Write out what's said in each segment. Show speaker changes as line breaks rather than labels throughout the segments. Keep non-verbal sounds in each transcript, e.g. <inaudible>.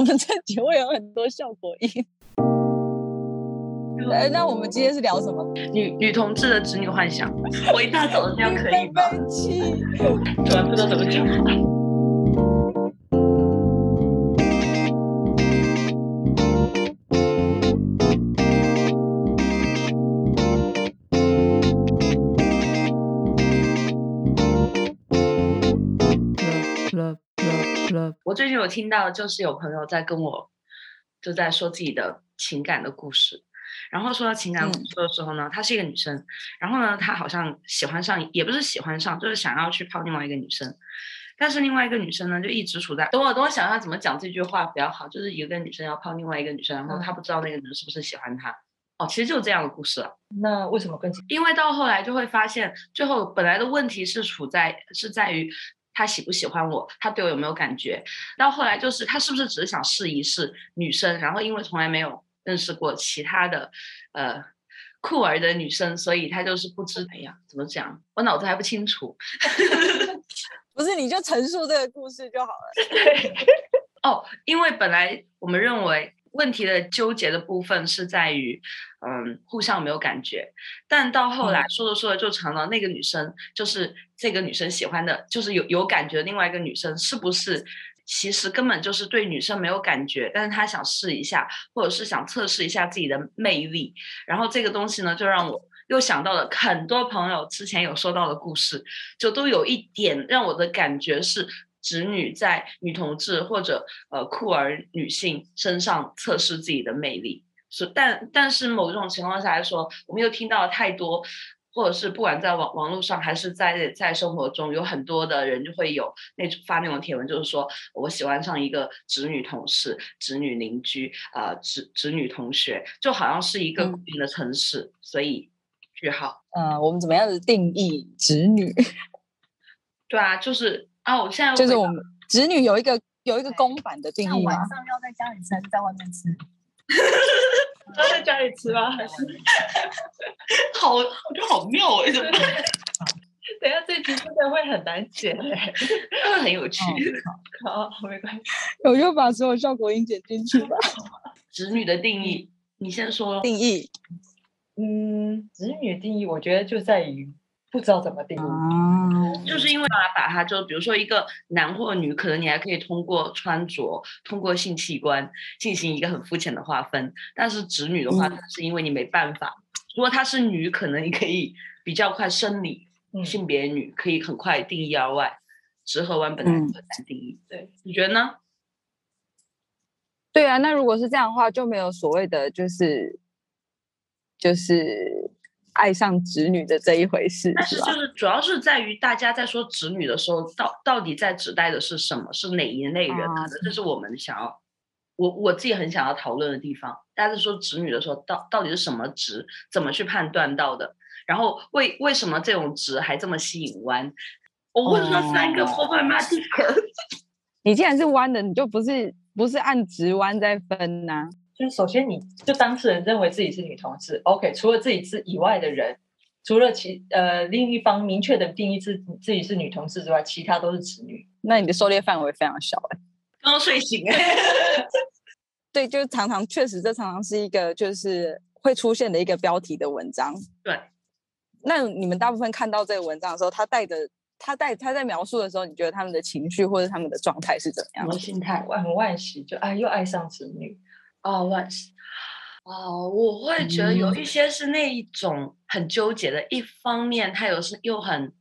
我们这集会有很多效果音。哎，那我们今天是聊什么？
女女同志的直女幻想。我一大早的这样可以吗？<laughs> 突然 <laughs> 不知道怎么讲。有听到，就是有朋友在跟我就在说自己的情感的故事。然后说到情感故事的时候呢，她是一个女生，然后呢，她好像喜欢上，也不是喜欢上，就是想要去泡另外一个女生。但是另外一个女生呢，就一直处在等我等我想一下怎么讲这句话比较好，就是一个女生要泡另外一个女生，然后她不知道那个人是不是喜欢她。哦，其实就是这样的故事了。
那为什么跟？
因为到后来就会发现，最后本来的问题是处在是在于。他喜不喜欢我？他对我有没有感觉？到后来就是他是不是只是想试一试女生？然后因为从来没有认识过其他的呃酷儿的女生，所以他就是不知。哎呀，怎么讲？我脑子还不清楚。
不是，你就陈述这个故事就好了。<laughs>
对。哦，因为本来我们认为。问题的纠结的部分是在于，嗯，互相没有感觉，但到后来说着说着就成了那个女生就是这个女生喜欢的，就是有有感觉另外一个女生是不是其实根本就是对女生没有感觉，但是她想试一下，或者是想测试一下自己的魅力，然后这个东西呢，就让我又想到了很多朋友之前有说到的故事，就都有一点让我的感觉是。直女在女同志或者呃酷儿女性身上测试自己的魅力，是但但是某种情况下来说，我们又听到了太多，或者是不管在网网络上还是在在生活中，有很多的人就会有那种发那种帖文，就是说我喜欢上一个侄女同事、侄女邻居啊、侄侄女同学，就好像是一个固定的城市，所以句号。
嗯，我们怎么样子定义直女？<laughs>
对啊，就是。啊，我现在
就是我们子女有一个有一个公版的定义
晚上要在家里吃，还是在外面吃？<laughs> 要在家里吃吗？还是？<laughs>
好，我觉得好妙哎！怎么？<laughs>
等下这集真的会很难剪哎，
会很有趣。
好，没关系，
我就把所有效果音剪进去吧。
子女的定义，你先说
定义。
嗯，子女的定义，我觉得就在于。不知道怎么定
义，就是因为把它就比如说一个男或女，可能你还可以通过穿着、通过性器官进行一个很肤浅的划分。但是直女的话，是因为你没办法。如果她是女，可能你可以比较快生理性别女可以很快定义而外。直和弯本来很难定义，对，你觉得呢？
对啊，那如果是这样的话，就没有所谓的就是就是。爱上直女的这一回事，
但是就是主要是在于大家在说直女的时候，到到底在指代的是什么？是哪一类人？可能这是我们想要，我我自己很想要讨论的地方。大家在说直女的时候，到到底是什么直？怎么去判断到的？然后为为什么这种直还这么吸引弯？我问了三个？<laughs>
你既然是弯的，你就不是不是按直弯在分呐？
就是首先，你就当事人认为自己是女同志，OK。除了自己之以外的人，除了其呃另一方明确的定义自自己是女同志之外，其他都是直女。
那你的狩猎范围非常小哎。
刚刚睡醒哎。
对，就是常常确实，这常常是一个就是会出现的一个标题的文章。
对。
那你们大部分看到这个文章的时候，他带着他带他在描述的时候，你觉得他们的情绪或者他们的状态是怎么样？
什么心态？很惋惜，就哎又爱上子女。
哦，我哦，我会觉得有一些是那一种很纠结的，一方面他有时又很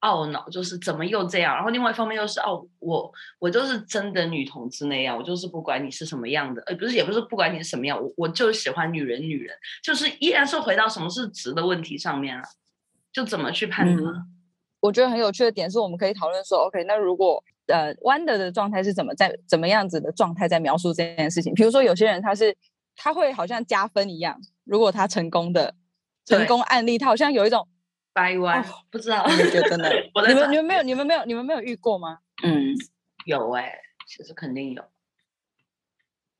懊恼，就是怎么又这样，然后另外一方面又是哦，我我就是真的女同志那样，我就是不管你是什么样的，呃，不是也不是不管你是什么样，我我就喜欢女人，女人就是依然是回到什么是直的问题上面了，就怎么去判断？
我觉得很有趣的点是，我们可以讨论说，OK，那如果。呃，Wonder 的状态是怎么在怎么样子的状态在描述这件事情？比如说，有些人他是他会好像加分一样，如果他成功的成功案例，他好像有一种
掰弯，不知道
你觉得呢？你们你们没有你们没有你们没有遇过吗？
嗯，有哎，其实肯定有，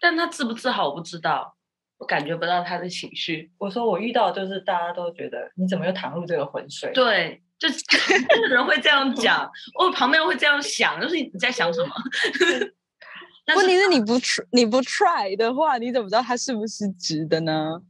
但他治不治好我不知道，我感觉不到他的情绪。
我说我遇到就是大家都觉得你怎么又淌入这个浑水？
对。就 <laughs> 人会这样讲，我旁边人会这样想，就是你在想什么？<laughs> 但
问题是你不你不 try 的话，你怎么知道它是不是直的呢？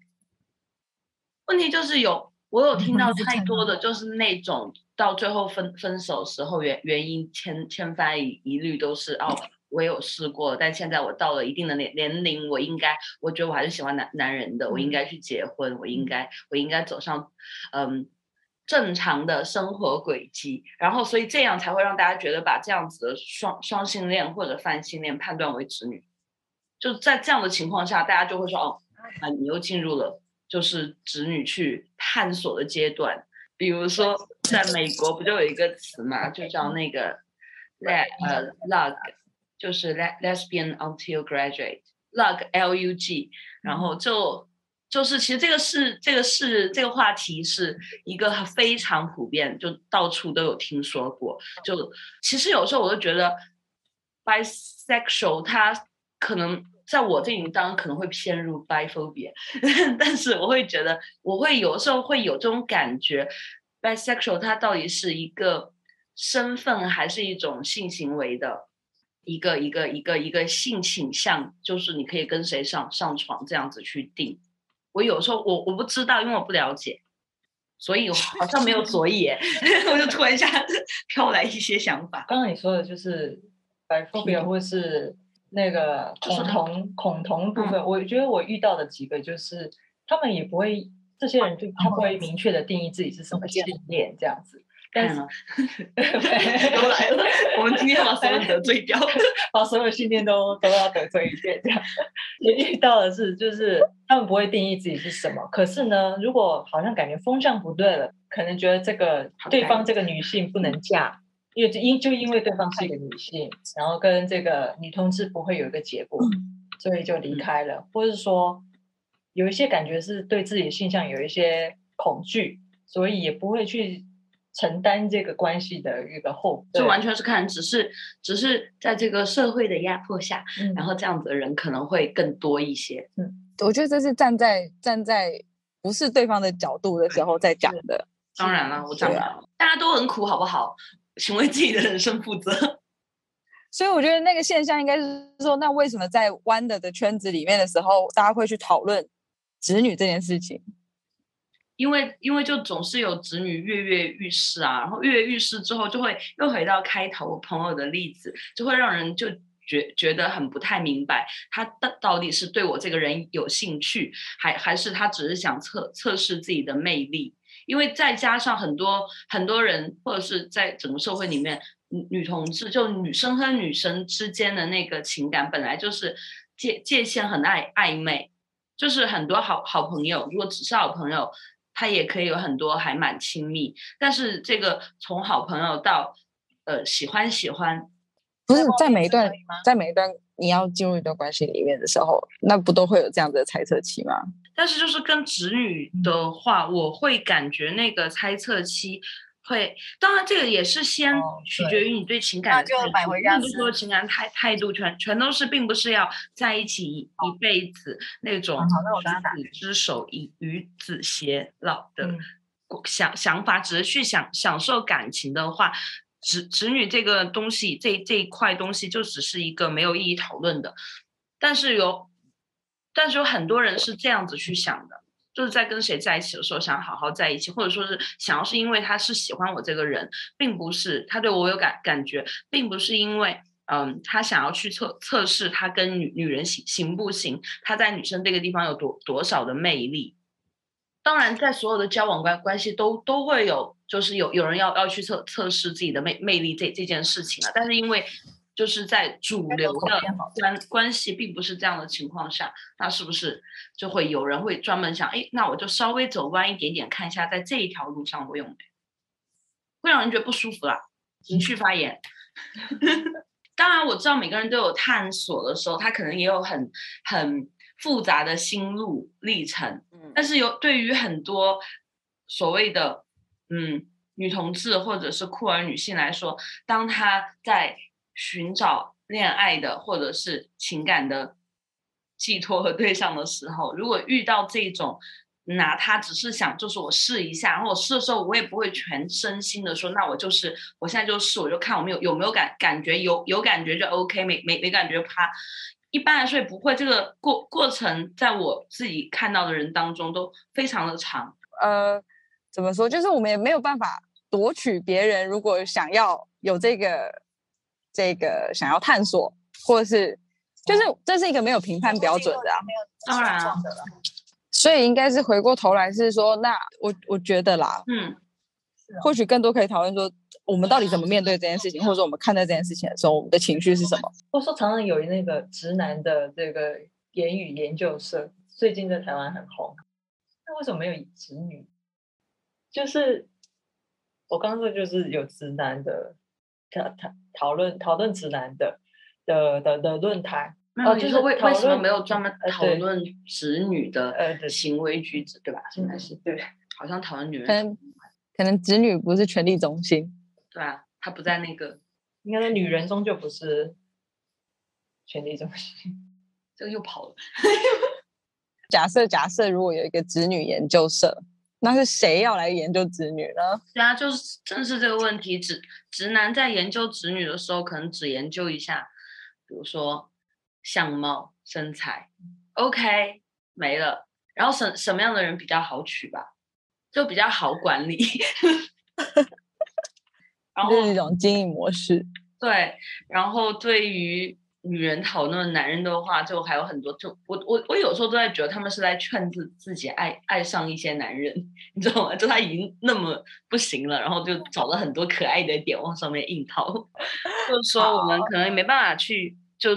问题就是有，我有听到太多的就是那种到最后分分手时候原原因千千番一一律都是哦，我有试过，但现在我到了一定的年年龄，我应该，我觉得我还是喜欢男男人的，我应该去结婚，我应该我应该走上嗯正常的生活轨迹，然后所以这样才会让大家觉得把这样子的双双性恋或者泛性恋判断为直女，就在这样的情况下，大家就会说哦，啊。你又进入了。就是直女去探索的阶段，比如说在美国不就有一个词嘛，就叫那个 <laughs> le 呃 lug，就是 le lesbian until graduate lug l u g，然后就就是其实这个是这个是这个话题是一个非常普遍，就到处都有听说过。就其实有时候我都觉得 bisexual 它可能。在我这里，当然可能会偏入 biphobia，<laughs> 但是我会觉得，我会有时候会有这种感觉，bisexual 它到底是一个身份，还是一种性行为的一个一个一个一个性倾向，就是你可以跟谁上上床这样子去定。我有时候我我不知道，因为我不了解，所以我好像没有左眼，我就突然一下 <laughs> 飘来一些想法。
刚刚你说的就是白 ophobia，或是。那个恐同恐同部分，我觉得我遇到的几个就是，他们也不会，这些人就他不会明确的定义自己是什么信念这样子。但是 <laughs>
都来了，<laughs> 我们今天把所有得罪掉，<laughs>
把所有信念都都要得罪一遍这样。也遇到的是，就是他们不会定义自己是什么，可是呢，如果好像感觉风向不对了，可能觉得这个对方这个女性不能嫁。因为因就因为对方是一个女性，然后跟这个女同志不会有一个结果，所以就离开了，或者是说有一些感觉是对自己的性向有一些恐惧，所以也不会去承担这个关系的一个后果。
就完全是看，只是只是在这个社会的压迫下，然后这样子的人可能会更多一些。
嗯，我觉得这是站在站在不是对方的角度的时候在讲的。
当然了，我讲了，大家都很苦，好不好？请为自己的人生负责，<laughs>
所以我觉得那个现象应该是说，那为什么在弯的的圈子里面的时候，大家会去讨论子女这件事情？
因为因为就总是有子女跃跃欲试啊，然后跃跃欲试之后，就会又回到开头朋友的例子，就会让人就觉觉得很不太明白，他到到底是对我这个人有兴趣，还还是他只是想测测试自己的魅力？因为再加上很多很多人，或者是在整个社会里面，女女同志就女生和女生之间的那个情感本来就是界界限很暧暧昧，就是很多好好朋友，如果只是好朋友，他也可以有很多还蛮亲密。但是这个从好朋友到呃喜欢喜欢，
不是在每一段在每一段你要进入一段关系里面的时候，那不都会有这样的猜测期吗？
但是就是跟直女的话，我会感觉那个猜测期会，当然这个也是先取决于你对情感的态度，并不是说情感态态度全全都是，并不是要在一起一辈子那种执子之手与与子偕老的想想法，只是去享享受感情的话，子子女这个东西，这这一块东西就只是一个没有意义讨论的，但是有。但是有很多人是这样子去想的，就是在跟谁在一起的时候想好好在一起，或者说是想要是因为他是喜欢我这个人，并不是他对我有感感觉，并不是因为嗯他想要去测测试他跟女女人行行不行，他在女生这个地方有多多少的魅力。当然，在所有的交往关关系都都会有，就是有有人要要去测测试自己的魅魅力这这件事情啊，但是因为。就是在主流的关关系并不是这样的情况下，那是不是就会有人会专门想，哎，那我就稍微走弯一点点，看一下在这一条路上我有没有，会让人觉得不舒服啦，情绪发言。<laughs> 当然我知道每个人都有探索的时候，他可能也有很很复杂的心路历程。嗯，但是有对于很多所谓的嗯女同志或者是酷儿女性来说，当她在寻找恋爱的或者是情感的寄托和对象的时候，如果遇到这种拿它只是想就是我试一下，然后我试的时候我也不会全身心的说，那我就是我现在就试，我就看我们有有没有感感觉有有感觉就 OK，没没没感觉啪。一般来说也不会，这个过过程在我自己看到的人当中都非常的长。
呃，怎么说？就是我们也没有办法夺取别人，如果想要有这个这个想要探索，或者是就是这是一个没有评判标准的啊。
当然啊，
所以应该是回过头来是说，那我我觉得啦，
嗯，
或许更多可以讨论说，我们到底怎么面对这件事情，或者说我们看待这件事情的时候，我们的情绪是什么？
或者说，常常有那个直男的这个言语研究社，最近在台湾很红。那为什么没有直女？就是我刚刚说，就是有直男的讨讨讨论讨论直男的的的的论坛。
哦，就是为为什么没有专门讨论直女的呃行为举止，对吧？现在是对，好像讨论女人，
可能可能直女不是权力中心，
对啊，她不在那个，
应该在女人中就不是权力中心，<laughs>
这个又跑了。
假 <laughs> 设假设，如果有一个直女研究社，那是谁要来研究子女呢？
对啊，就是正是这个问题，直直男在研究子女的时候，可能只研究一下，比如说。相貌、身材，OK，没了。然后什什么样的人比较好娶吧？就比较好管理。<laughs> 然后
这是一种经营模式。
对，然后对于女人讨论男人的话，就还有很多。就我我我有时候都在觉得他们是在劝自自己爱爱上一些男人，<laughs> 你知道吗？就他已经那么不行了，然后就找了很多可爱的点往上面硬套。<laughs> 就是说，我们可能没办法去。就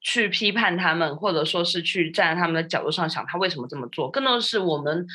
去批判他们，或者说是去站在他们的角度上想他为什么这么做，更多的是我们，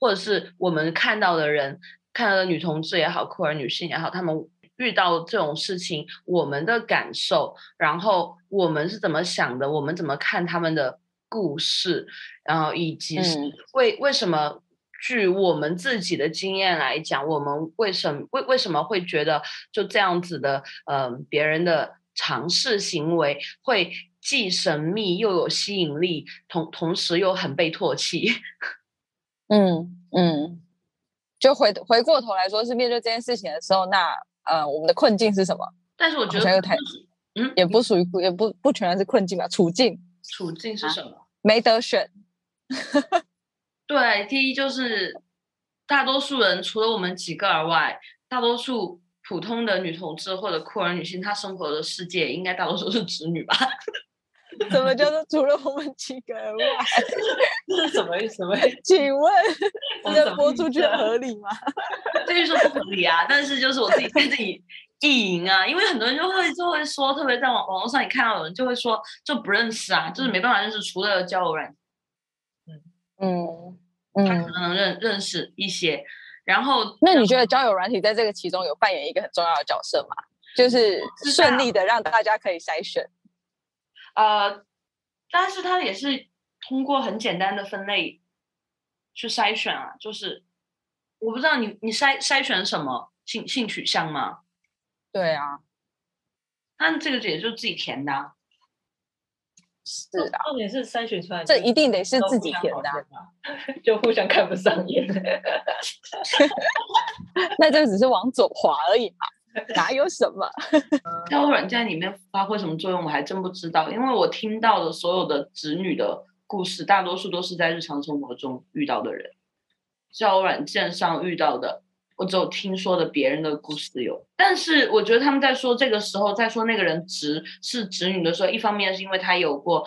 或者是我们看到的人，看到的女同志也好，酷儿女性也好，他们遇到这种事情，我们的感受，然后我们是怎么想的，我们怎么看他们的故事，然后以及是为为什么，据我们自己的经验来讲，我们为什么为为什么会觉得就这样子的，嗯，别人的。尝试行为会既神秘又有吸引力，同同时又很被唾弃。<laughs>
嗯嗯，就回回过头来说，是面对这件事情的时候，那呃，我们的困境是什么？
但是我觉得
嗯，也不属于也不不全然是困境吧？处境
处境是什么？
没得选。<laughs>
对，第一就是大多数人除了我们几个而外，大多数。普通的女同志或者酷儿女性，她生活的世界应该大多数是直女吧？<laughs>
怎么叫做除了我们几个人外？
这是什么意思？<laughs>
请问这个播出去合理吗？<laughs>
这就说不合理啊，但是就是我自己对自己意淫啊，因为很多人就会就会说，特别在网网络上你看到有人就会说就不认识啊，就是没办法认识，除了交友软
嗯嗯，
他可能认认识一些。然后，
那你觉得交友软体在这个其中有扮演一个很重要的角色吗？就是顺利的让大家可以筛选。
呃，但是它也是通过很简单的分类去筛选啊。就是我不知道你你筛筛选什么性性取向吗？
对啊，
那这个也就自己填的。
啊是的，
重点是筛选出来，
这一定得是自己填的，<laughs>
就互相看不上眼。<laughs>
那就只是往左滑而已嘛，<laughs> 哪有什么？
交友软件里面发挥什么作用，我还真不知道。因为我听到的所有的子女的故事，大多数都是在日常生活中遇到的人，交友软件上遇到的。我只有听说的别人的故事有，但是我觉得他们在说这个时候，在说那个人直是直女的时候，一方面是因为她有过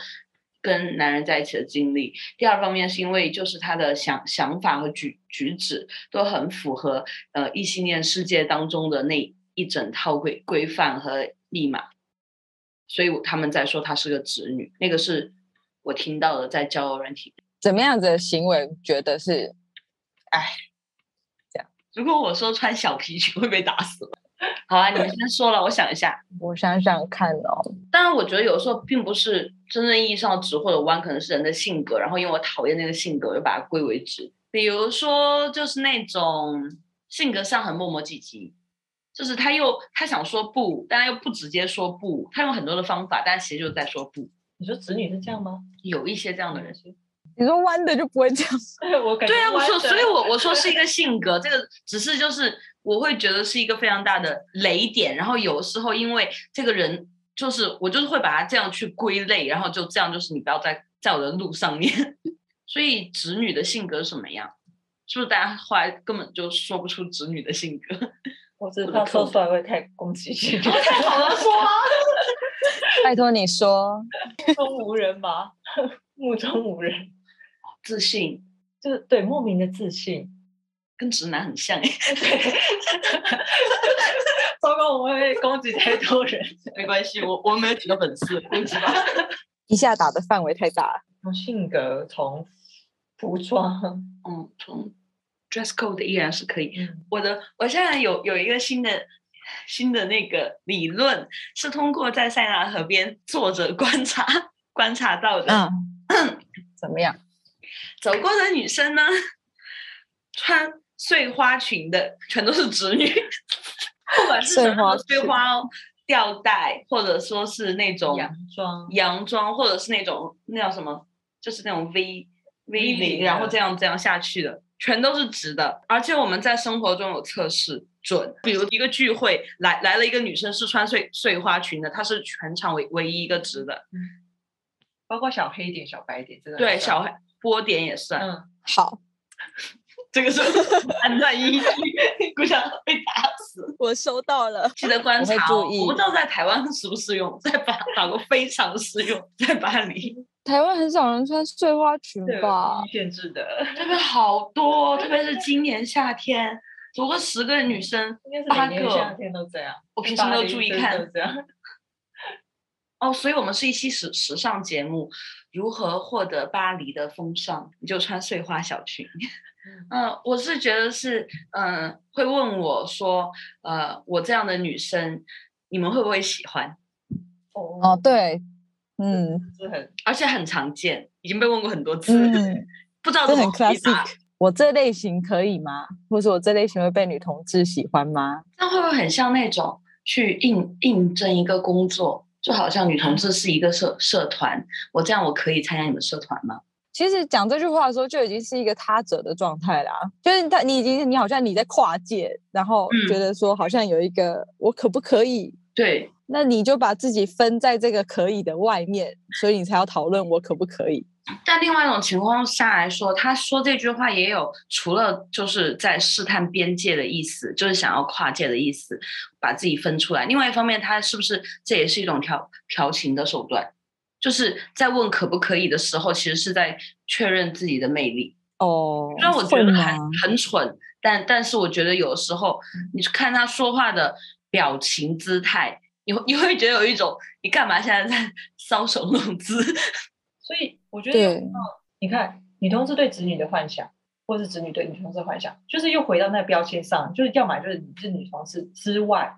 跟男人在一起的经历，第二方面是因为就是她的想想法和举举止都很符合呃异性恋世界当中的那一整套规规范和密码，所以他们在说她是个直女，那个是我听到的在交友软体
怎么样子的行为，觉得是，哎。
这样如果我说穿小皮裙会被打死好啊，你们先说了，我想一下，<laughs>
我想想看哦。
当然，我觉得有时候并不是真正意义上的直或者弯，可能是人的性格。然后，因为我讨厌那个性格，就把它归为直。比如说，就是那种性格上很磨磨唧唧，就是他又他想说不，但他又不直接说不，他用很多的方法，但其实就是在说不。
你说子女是这样吗？
有一些这样的人，
你说弯的就不会这样，<laughs>
我感觉
对啊，我说，所以我我说是一个 <laughs> 性格，这个只是就是我会觉得是一个非常大的雷点，然后有时候因为这个人就是我就是会把他这样去归类，然后就这样就是你不要在在我的路上面，<laughs> 所以直女的性格是什么样？是不是大家后来根本就说不出直女的性格？
我只是怕说出来会太攻击性，<laughs>
太好了，说啊！<laughs>
拜托你说，<laughs>
目中无人吧，目中无人，
自信
就是对莫名的自信。
跟直男很像哎，
糟糕，我们会攻击太多人。
没关系，我我没有几个粉丝，对不起吧。
一下打的范围太大了。
从性格，从服装，
嗯，从 dress code 依然是可以。
嗯，
我的我现在有有一个新的新的那个理论，是通过在塞纳河边坐着观察观察到的。
嗯，怎么样？
走过的女生呢，穿碎花裙的全都是直女，不管是什么
碎花
哦，吊带，或者说是那种
洋装，
洋装，或者是那种那叫什么，就是那种 V V 领，然后这样这样下去的，全都是直的。而且我们在生活中有测试准，比如一个聚会来来了一个女生是穿碎碎花裙的，她是全场唯唯一一个直的，
包括小黑点、小白点，真的
对，小黑波点也算，
嗯，
好，<laughs>
这个是 <laughs> 判断依据，估想被打死。
我收到了。
记得观察、哦，
注意
我不知道在台湾适不适用，在法法国非常适用，在巴黎
台湾很少人穿碎花裙吧？
有限制的，<laughs>
这边好多，特别是今年夏天，走个十个女生，
应该是
八
每年夏
个
天都这样。
我平常都注意看。<laughs> 哦，所以我们是一期时时尚节目，如何获得巴黎的风尚？你就穿碎花小裙。嗯、我是觉得是，嗯、会问我说，呃，我这样的女生，你们会不会喜欢？
哦
哦，，对，嗯
是很
而且很常见，已经被问过很多次，
嗯，
不知道怎么回答
classic。我这类型可以吗？或者我这类型会被女同志喜欢吗？
那会不会很像那种去应应征一个工作，就好像女同志是一个社社团，我这样我可以参加你们社团吗？
其实讲这句话的时候，就已经是一个他者的状态啦。就是他，你已经你好像你在跨界，然后
嗯
觉得说好像有一个我可不可以？
对，
那你就把自己分在这个可以的外面，所以你才要讨论我可不可以。
但另外一种情况下来说，他说这句话也有除了就是在试探边界的意思，就是想要跨界的意思，把自己分出来。另外一方面，他是不是这也是一种调调情的手段？就是在问可不可以的时候，其实是在确认自己的魅力。
哦，
虽然我觉得很很蠢，但但是我觉得有的时候，你看他说话的表情姿态，你会 <laughs> 你会觉得有一种你干嘛现在在 <laughs> 搔首弄姿？<laughs>
所以我觉得
对
你看女同志对子女的幻想，或是子女对女同志的幻想，就是又回到那个标签上，就是要么就是你是女同志之外，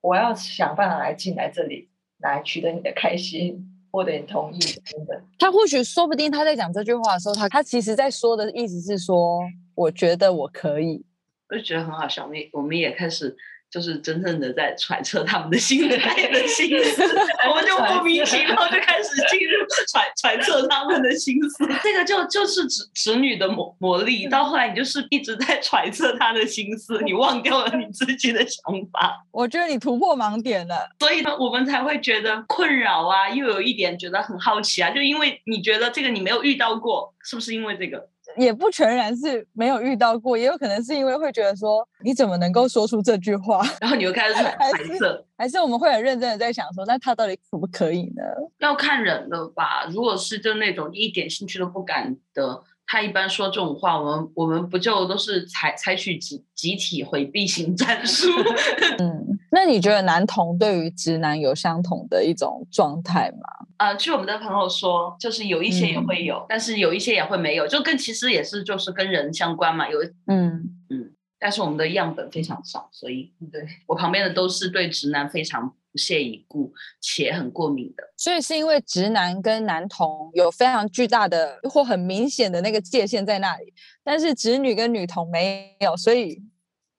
我要想办法来进来这里，来取得你的开心，获得你同意等等。
他或许说不定他在讲这句话的时候，他他其实在说的意思是说，我觉得我可以。
我就觉得很好笑，我们我们也开始就是真正的在揣测他们的心里 <laughs> 的心思，我们就莫名其妙就开始进入揣揣测他们的心思。这个就就是侄侄女的魔魔力，到后来你就是一直在揣测他的心思，你忘掉了你自己的想法，
我觉得你突破盲点了。
所以呢，我们才会觉得困扰啊，又有一点觉得很好奇啊，就因为你觉得这个你没有遇到过，是不是因为这个？
也不全然是没有遇到过，也有可能是因为会觉得说，你怎么能够说出这句话？<laughs>
然后你又开始揣
还
揣测。
还是我们会很认真的在想说，那他到底可不可以呢？
要看人了吧？如果是就那种一点兴趣都不敢的，他一般说这种话，我们我们不就都是采采取集集体回避型战术？<laughs>
嗯，那你觉得男同对于直男有相同的一种状态吗？
呃，据我们的朋友说，就是有一些也
嗯
会有，但是有一些也会没有，就跟其实也是就是跟人相关嘛。有
嗯，嗯，
但是我们的样本非常少，所以
对，
我旁边的都是对直男非常不屑一顾且很过敏的。
所以是因为直男跟男同有非常巨大的或很明显的那个界限在那里，但是直女跟女同没有，所以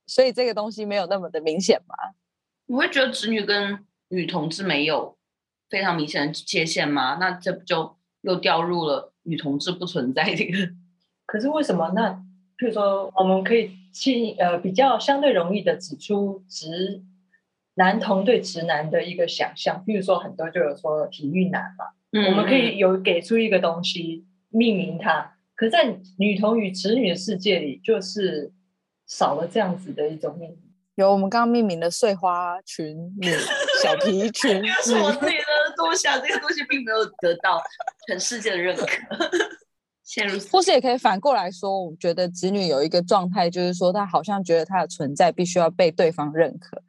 所以这个东西没有那么的明显嘛。
你会觉得直女跟女同志没有非常明显的界限吗？那这不就又掉入了女同志不存在这个。<laughs>
可是为什么？那譬如说，我们可以去呃比较相对容易的指出直男童对直男的一个想象，譬如说很多就有说体育男嘛，我们可以有给出一个东西命名它。可在女童与直女的世界里，就是少了这样子的一种命名。
有我们刚刚命名的碎花裙、女小皮裙，<laughs>
是我自己的多想，这个东西并没有得到全世界的认可。陷入，
或是也可以反过来说，我觉得子女有一个状态，就是说他好像觉得他的存在必须要被对方认可。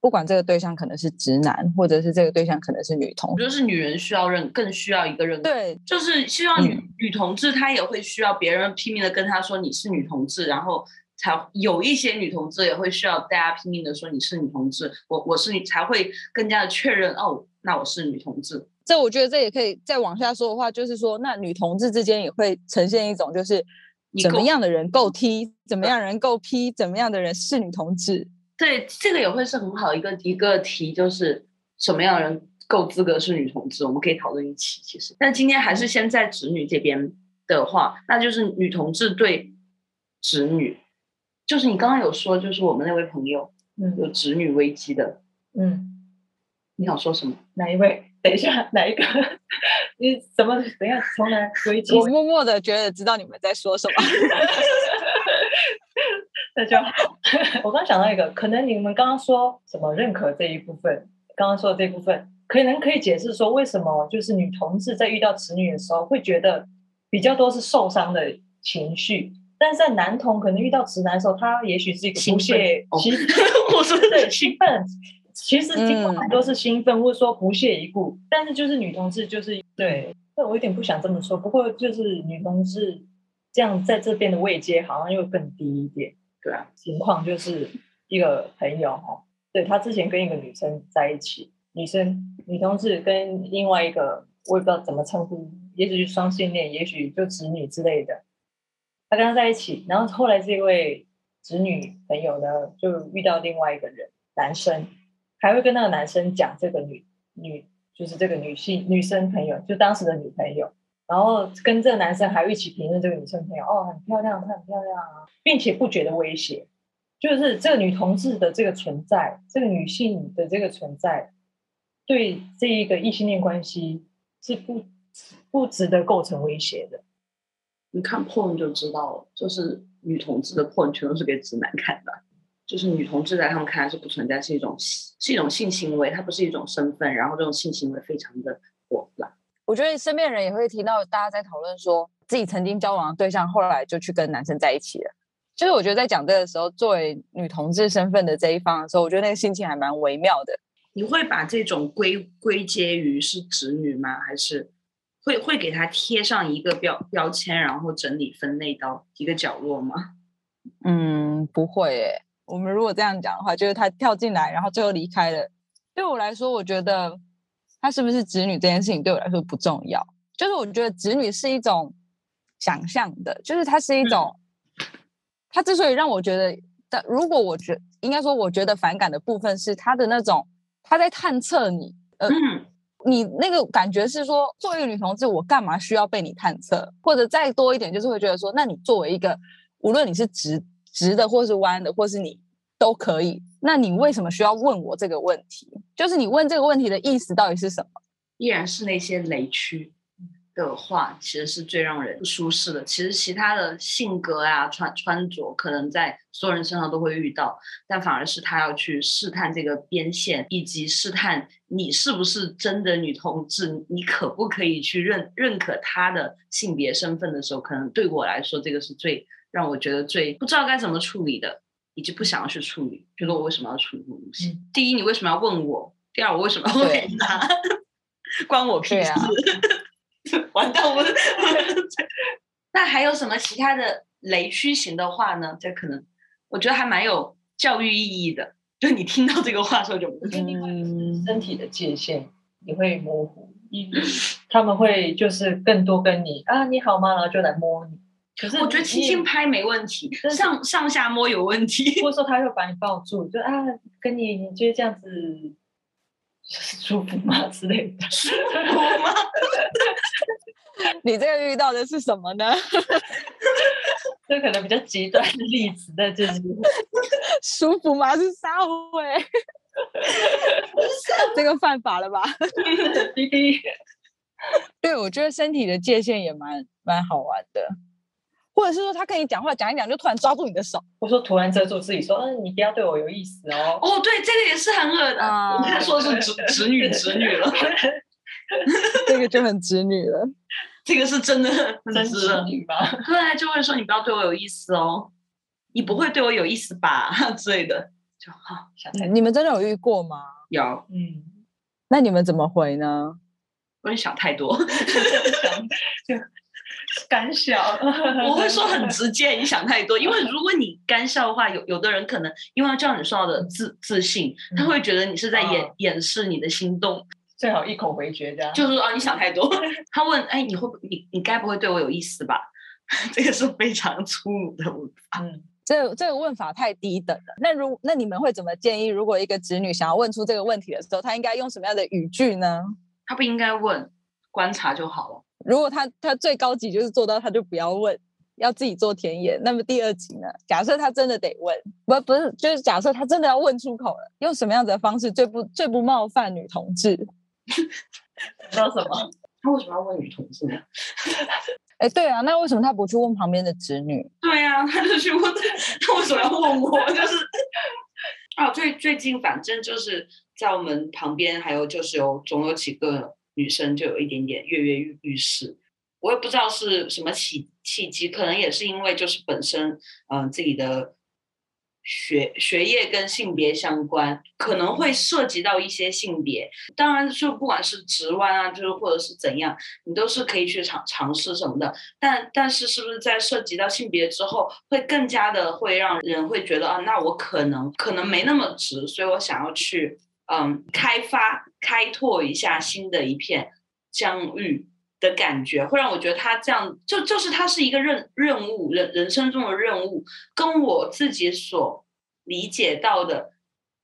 不管这个对象可能是直男，或者是这个对象可能是女同，
就是女人需要认，更需要一个认。
对，
就是希望女女同志她也会需要别人拼命的跟她说你是女同志，然后才有一些女同志也会需要大家拼命的说你是女同志，我我是你才会更加的确认哦，那我是女同志。
这我觉得这也可以再往下说的话，就是说那女同志之间也会呈现一种就是怎么样的人够 T，怎么样人够 P，怎么样的人是女同志。
对，这个也会是很好一个一个题，就是什么样的人够资格是女同志，我们可以讨论一起。其实，但今天还是先在直女这边的话，那就是女同志对直女，就是你刚刚有说，就是我们那位朋友，嗯，有直女危机的，嗯，你想说什么？
哪一位？等一下，哪一个？你怎么？等一下，从哪危机？
我默默的觉得知道你们在说什么。<laughs> <laughs>
大家好，<laughs> 我刚想到一个，可能你们刚刚说什么认可这一部分，刚刚说的这部分，可能可以解释说为什么就是女同志在遇到子女的时候会觉得比较多是受伤的情绪，但是在男同可能遇到直男的时候，他也许是一个不屑，<laughs> 其实
我说
对兴奋，其实基本上都是兴奋或者说不屑一顾，但是就是女同志就是对，那我有点不想这么说，不过就是女同志这样在这边的位阶好像又更低一点。
对啊，
情况就是一个朋友哈，对他之前跟一个女生在一起，女生女同志跟另外一个我也不知道怎么称呼，也许是双性恋，也许就直女之类的。他跟他在一起，然后后来这位直女朋友呢，就遇到另外一个人男生，还会跟那个男生讲这个女女就是这个女性女生朋友，就当时的女朋友。然后跟这个男生还一起评论这个女生朋友哦，很漂亮，她很漂亮啊，并且不觉得威胁，就是这个女同志的这个存在，这个女性的这个存在，对这一个异性恋关系是不不值得构成威胁的。
你看 porn 就知道了，就是女同志的 porn 全都是给直男看的，就是女同志在他们看来是不存在，是一种是一种性行为，它不是一种身份，然后这种性行为非常的火辣。
我觉得身边人也会听到大家在讨论，说自己曾经交往的对象后来就去跟男生在一起了。就是我觉得在讲这个时候，作为女同志身份的这一方的时候，我觉得那个心情还蛮微妙的。
你会把这种归归结于是直女吗？还是会会给他贴上一个标标签，然后整理分类到一个角落吗？
嗯，不会诶。我们如果这样讲的话，就是他跳进来，然后最后离开了。对我来说，我觉得。她是不是直女这件事情对我来说不重要，就是我觉得直女是一种想象的，就是它是一种，它之所以让我觉得，但如果我觉应该说我觉得反感的部分是他的那种他在探测你，呃，你那个感觉是说，作为一个女同志，我干嘛需要被你探测？或者再多一点，就是会觉得说，那你作为一个，无论你是直直的，或是弯的，或是你都可以。那你为什么需要问我这个问题？就是你问这个问题的意思到底是什么？
依然是那些雷区的话，其实是最让人不舒适的。其实其他的性格啊、穿穿着，可能在所有人身上都会遇到，但反而是他要去试探这个边线，以及试探你是不是真的女同志，你可不可以去认认可他的性别身份的时候，可能对我来说，这个是最让我觉得最不知道该怎么处理的。以及不想要去处理，觉得我为什么要处理这种东西？第一，你为什么要问我？第二，我为什么要问他？<laughs> 关我屁事！<laughs> 完蛋，我 <laughs> 那还有什么其他的雷区型的话呢？这可能我觉得还蛮有教育意义的。就你听到这个话时候，就
嗯，身体的界限也会模糊。他们会就是更多跟你啊，你好吗？然后就来摸你。可是
我觉得轻轻拍没问题，上上下摸有问题。
或者说他会把你抱住，就啊，跟你你觉得这样子舒服吗之类的？
舒服吗？<laughs>
你这个遇到的是什么呢？<laughs>
这可能比较极端的例子，但就是
舒服吗？是撒尾，<laughs> 这个犯法了吧？
滴滴。
对，我觉得身体的界限也蛮蛮好玩的，或者是说他跟你讲话讲一讲，就突然抓住你的手，
我说突然遮住自己说，嗯，你不要对我有意思哦。
哦，对，这个也是很恶的。
啊
我刚才说的是直直女直女了，<laughs>
这个就很直女了。
这个是真的很 <laughs>
真直
直了。
女吧？
对，就会说你不要对我有意思哦，你不会对我有意思吧 <laughs> 之类的，就好
想太
你们真的有遇过吗？
有，
嗯，
那你们怎么回呢？
不会想太多，
就 <laughs> 干笑。
我会说很直接，<laughs> 你想太多，因为如果你干笑的话，有有的人可能因为就像你说到的自自信，他会觉得你是在掩、
哦
掩饰你的心动，
最好一口回绝这样。
就是说啊你想太多。<laughs> 他问哎你会不你你该不会对我有意思吧？这个是非常粗鲁的问法。
嗯，
这这个问法太低等了。那如那你们会怎么建议？如果一个直女想要问出这个问题的时候，她应该用什么样的语句呢？
他不应该问，观察就好了。
如果他他最高级就是做到，他就不要问，要自己做田野。那么第二级呢？假设他真的得问，不不是，就是假设他真的要问出口了，用什么样子的方式最不最不冒犯女同志？<laughs>
知道什么？
他为什么要问女同志呢？
哎，对啊，那为什么他不去问旁边的侄女？
对啊、他就去问，他为什么要问我？<laughs> 就是啊，最最近反正就是在我们旁边，还有就是有总有几个女生就有一点点跃跃欲欲试。我也不知道是什么契契机，可能也是因为就是本身嗯、呃自己的学学业跟性别相关，可能会涉及到一些性别。当然，就不管是直弯啊，就是或者是怎样，你都是可以去尝尝试什么的。但但是是不是在涉及到性别之后，会更加的会让人会觉得啊，那我可能可能没那么直，所以我想要去嗯开发开拓一下新的一片疆域的感觉，会让我觉得他这样就就是他是一个任任务人人生中的任务，跟我自己所理解到的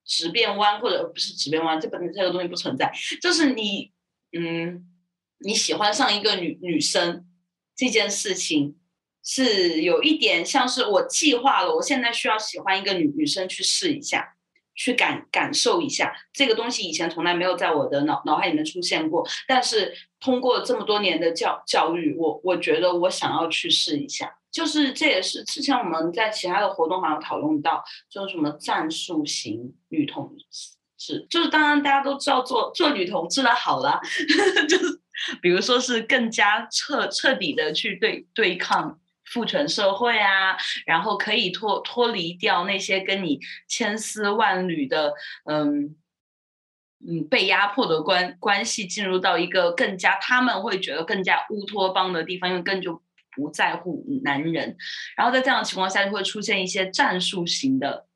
直变弯或者不是直变弯，这本这个东西不存在，就是你嗯你喜欢上一个女女生这件事情。是有一点像是我计划了，我现在需要喜欢一个女女生去试一下，去感感受一下这个东西。以前从来没有在我的脑脑海里面出现过，但是通过这么多年的教教育，我我觉得我想要去试一下。就是这也是之前我们在其他的活动好像讨论到，就是什么战术型女同志，就是当然大家都知道做做女同志的好啦，<laughs> 就是比如说是更加彻彻底的去对对抗父权社会啊，然后可以脱脱离掉那些跟你千丝万缕的嗯嗯被压迫的关关系，进入到一个更加他们会觉得更加乌托邦的地方，因为更就不在乎男人，然后在这样的情况下就会出现一些战术型的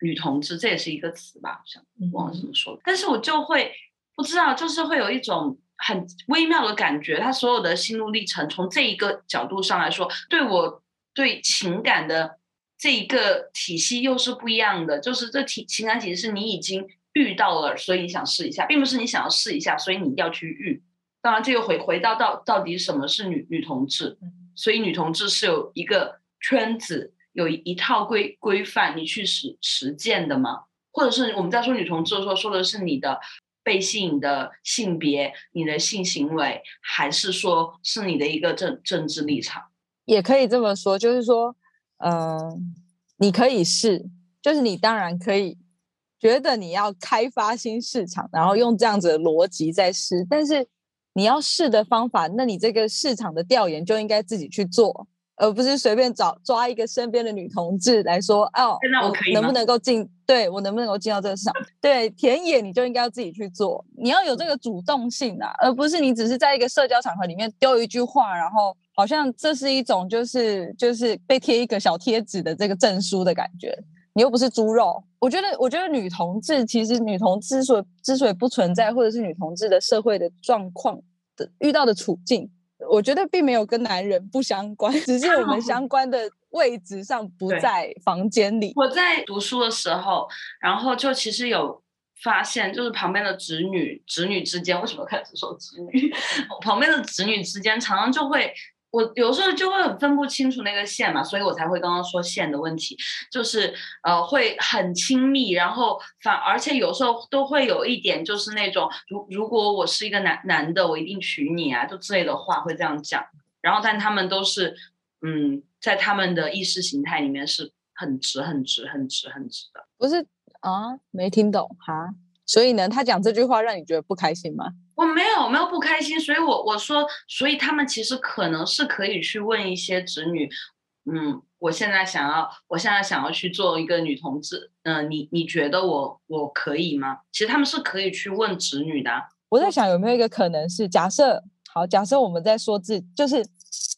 女同志，这也是一个词吧，好像忘了怎么说，但是我就会不知道，就是会有一种。很微妙的感觉，他所有的心路历程，从这一个角度上来说，对我对情感的这一个体系又是不一样的。就是这体情感体系是你已经遇到了，所以你想试一下，并不是你想要试一下，所以你要去遇。当然，这个回回到到到底什么是女女同志，所以女同志是有一个圈子，有一套规规范，你去实实践的吗？或者是我们在说女同志的时候，说的是你的。被吸引的性别、你的性行为，还是说是你的一个政政治立场？
也可以这么说，就是说，嗯、你可以试，就是你当然可以觉得你要开发新市场，然后用这样子的逻辑在试，但是你要试的方法，那你这个市场的调研就应该自己去做。而不是随便找抓一个身边的女同志来说，哦，
那我可以
能不能够进？对我能不能够进到这个市场？对田野，你就应该要自己去做，你要有这个主动性啊，而不是你只是在一个社交场合里面丢一句话，然后好像这是一种就是就是被贴一个小贴纸的这个证书的感觉。你又不是猪肉，我觉得，我觉得女同志其实女同之所以之所以不存在，或者是女同志的社会的状况的遇到的处境。我觉得并没有跟男人不相关，<laughs> 只是我们相关的位置上不在房间里。
我在读书的时候，然后就其实有发现，就是旁边的侄女、侄女之间，为什么开始说侄女？<laughs> 旁边的侄女之间常常就会，我有时候就会很分不清楚那个线嘛，所以我才会刚刚说线的问题，就是呃会很亲密，然后反而且有时候都会有一点就是那种，如如果我是一个男男的，我一定娶你啊，就之类的话会这样讲，然后但他们都是嗯，在他们的意识形态里面是很直、很直、很直、很直的，
不是。啊，没听懂哈，所以呢，他讲这句话让你觉得不开心吗？
我没有，没有不开心，所以我我说，所以他们其实可能是可以去问一些侄女，嗯，我现在想要，我现在想要去做一个女同志，嗯，你你觉得我我可以吗？其实他们是可以去问侄女的。
我在想有没有一个可能是，假设好，假设我们在说自，就是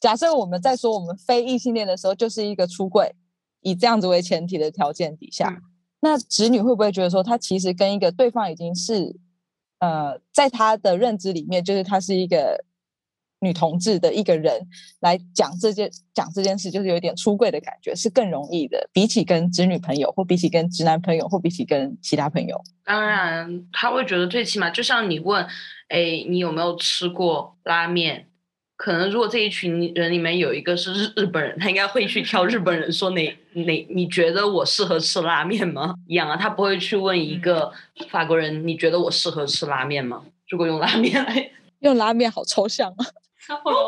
假设我们在说我们非异性恋的时候，就是一个出柜，以这样子为前提的条件底下。那侄女会不会觉得说，他其实跟一个对方已经是，呃，在他的认知里面，就是他是一个女同志的一个人来讲这件讲这件事，就是有点出柜的感觉，是更容易的，比起跟直女朋友，或比起跟直男朋友，或比起跟其他朋友。
当然，他会觉得最起码，就像你问，哎，你有没有吃过拉面？可能如果这一群人里面有一个是日日本人，他应该会去挑日本人说哪哪你觉得我适合吃拉面吗？一样啊，他不会去问一个法国人你觉得我适合吃拉面吗？如果用拉面来 <laughs>
用拉面好抽象啊，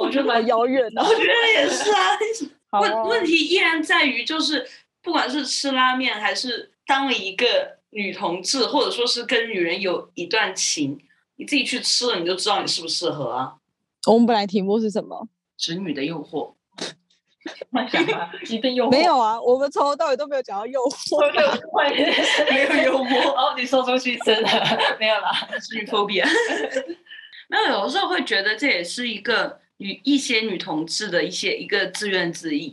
我觉得
蛮遥远的。
我觉得也是啊。<laughs> 问问题依然在于就是不管是吃拉面还是当了一个女同志，或者说是跟女人有一段情，你自己去吃了你就知道你适不适合啊。
我们本来题目是什么？
侄女的诱惑。
一定诱惑？
没有啊，我们从头到尾都没有讲到诱惑。
没有诱惑。
哦，你说出去真的 <laughs> 没有啦。
侄女 phobia。没有，有的时候会觉得这也是一个女一些女同志的一些一个自怨自艾，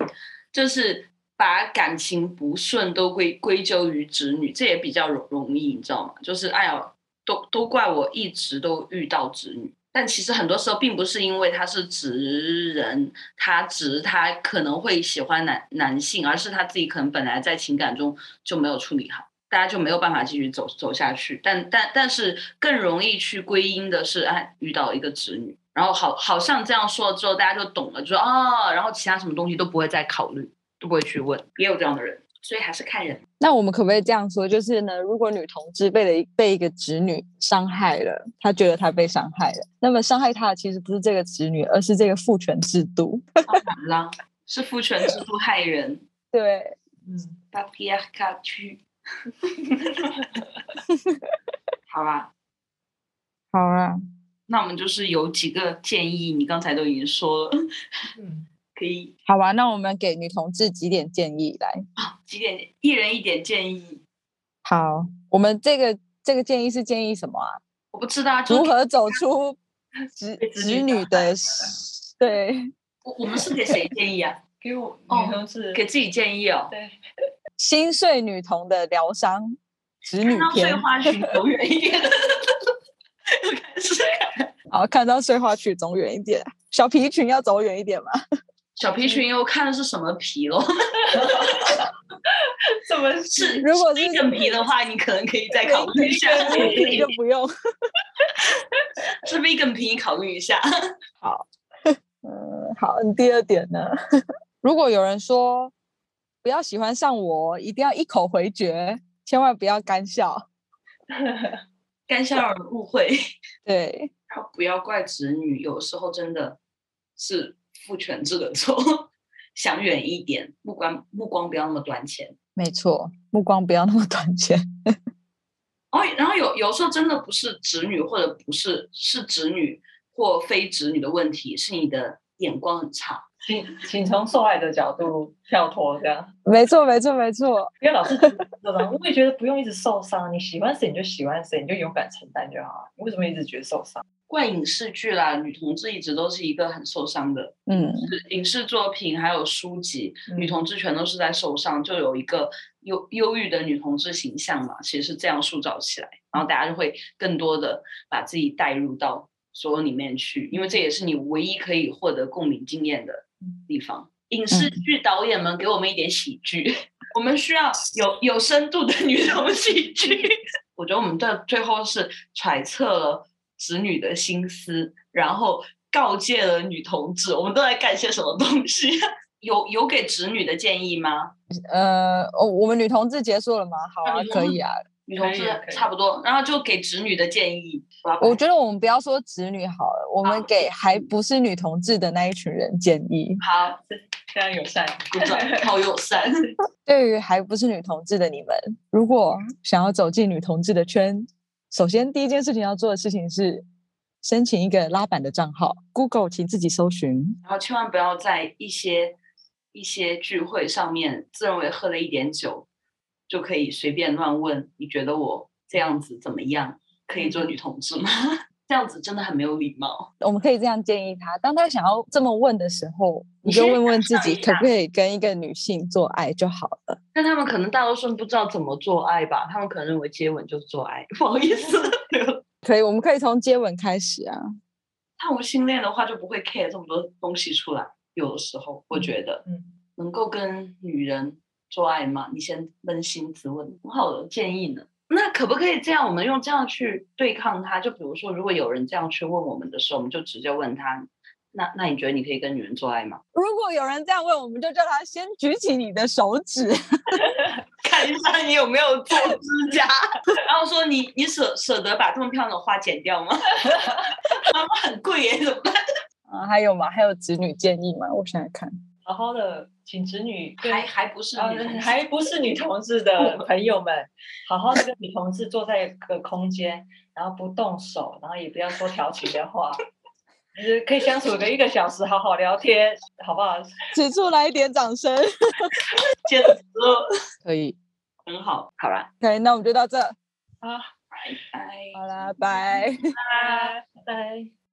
就是把感情不顺都归归咎于侄女，这也比较容容易，你知道吗？就是哎呀，都都怪我一直都遇到侄女。但其实很多时候并不是因为他是直人，他直他可能会喜欢男男性，而是他自己可能本来在情感中就没有处理好，大家就没有办法继续走走下去。但但但是更容易去归因的是，哎，遇到一个直女，然后好好像这样说了之后，大家就懂了，就说啊，然后其他什么东西都不会再考虑，都不会去问，也有这样的人。所以还是看人。
那我们可不可以这样说？就是呢，如果女同志被了一被一个侄女伤害了，她觉得她被伤害了，那么伤害她的其实不是这个侄女，而是这个父权制度。<laughs>
当然了，是父权制度害人。<laughs>
对，
嗯，巴皮亚卡区。好吧，
好啊。
那我们就是有几个建议，你刚才都已经说了。嗯。可以，
好吧，那我们给女同志几点建议来
啊？几点？一人一点建议。
好，我们这个这个建议是建议什么啊？
我不知道，
如何走出子子 <laughs> 女的？对，
我我们是给谁建议啊？<laughs>
给我女同志，
给自己建议
哦。对，
心碎女童的疗伤，子女片。
碎花裙走远一点。
好，<laughs> 看到碎花裙走远一点，小皮裙要走远一点嘛。
小皮裙，我看的是什么皮咯？<laughs>
什么是？
如果是
一整皮的话，你可能可以再考虑一下。
你就不用。<laughs>
是 vegan 皮，你考虑一下。<laughs>
好，嗯，好。你第二点呢？如果有人说不要喜欢上我，一定要一口回绝，千万不要干笑。
干笑误会。
对。
不要怪侄女，有时候真的是。父权制的错，<laughs> 想远一点，目光目光不要那么短浅。
没错，目光不要那么短浅。
哦，然后有有时候真的不是侄女或者不是是侄女或非侄女的问题，是你的眼光很差。
请请从受害者角度跳脱，这样。
没错，没错，没错。
因为老师 <laughs> 我也觉得不用一直受伤，你喜欢谁你就喜欢谁，你就勇敢承担就好了。你为什么一直觉得受伤？
怪影视剧啦，女同志一直都是一个很受伤的，
嗯，
影视作品还有书籍，女同志全都是在受伤，就有一个忧忧郁的女同志形象嘛，其实是这样塑造起来，然后大家就会更多的把自己带入到所有里面去，因为这也是你唯一可以获得共鸣经验的地方。影视剧导演们给我们一点喜剧，我们需要有有深度的女同喜剧。<laughs> 我觉得我们这最后是揣测了子女的心思，然后告诫了女同志，我们都在干些什么东西？有有给侄女的建议吗？
呃，哦，我们女同志结束了吗？好啊，可以啊。
女同志差不多，然后就给直女的建议。
我觉得我们不要说直女好了，我们给还不是女同志的那一群人建议。
好，<laughs>
非常友善，
好 <laughs> 友善。<laughs>
对于还不是女同志的你们，如果想要走进女同志的圈，首先第一件事情要做的事情是申请一个拉板的账号，Google 请自己搜寻，
然后千万不要在一些一些聚会上面自认为喝了一点酒。就可以随便乱问，你觉得我这样子怎么样？可以做女同志吗？<laughs> 这样子真的很没有礼貌。
我们可以这样建议他：当他想要这么问的时候，你就问问自己，可不可以跟一个女性做爱就好了。
但他们可能大多数人不知道怎么做爱吧？他们可能认为接吻就是做爱。不好意思，<laughs>
可以，我们可以从接吻开始啊。
他无性恋的话，就不会 care 这么多东西出来。有的时候，我觉得，嗯，能够跟女人。做爱吗？你先扪心自问，我好的建议呢。那可不可以这样？我们用这样去对抗他？就比如说，如果有人这样去问我们的时候，我们就直接问他：那那你觉得你可以跟女人做爱吗？
如果有人这样问，我们就叫他先举起你的手指，<laughs>
看一下你有没有做指甲，<laughs> 然后说你你舍舍得把这么漂亮的花剪掉吗？<laughs> 妈妈很贵耶，怎么办？
啊，还有吗？还有子女建议吗？我现在看。
好好的，请侄女
还还不是
还不是女同志的 <laughs> 朋友们，好好的跟女同志坐在一个空间，然后不动手，然后也不要说调情的话，就是可以相处个一个小时，好好聊天，好不好？<laughs>
此处来一点掌声，<laughs>
简直
可以，
很好，好了，
可以，那我们就到这，
好，
拜拜，
好啦，拜。
拜。拜。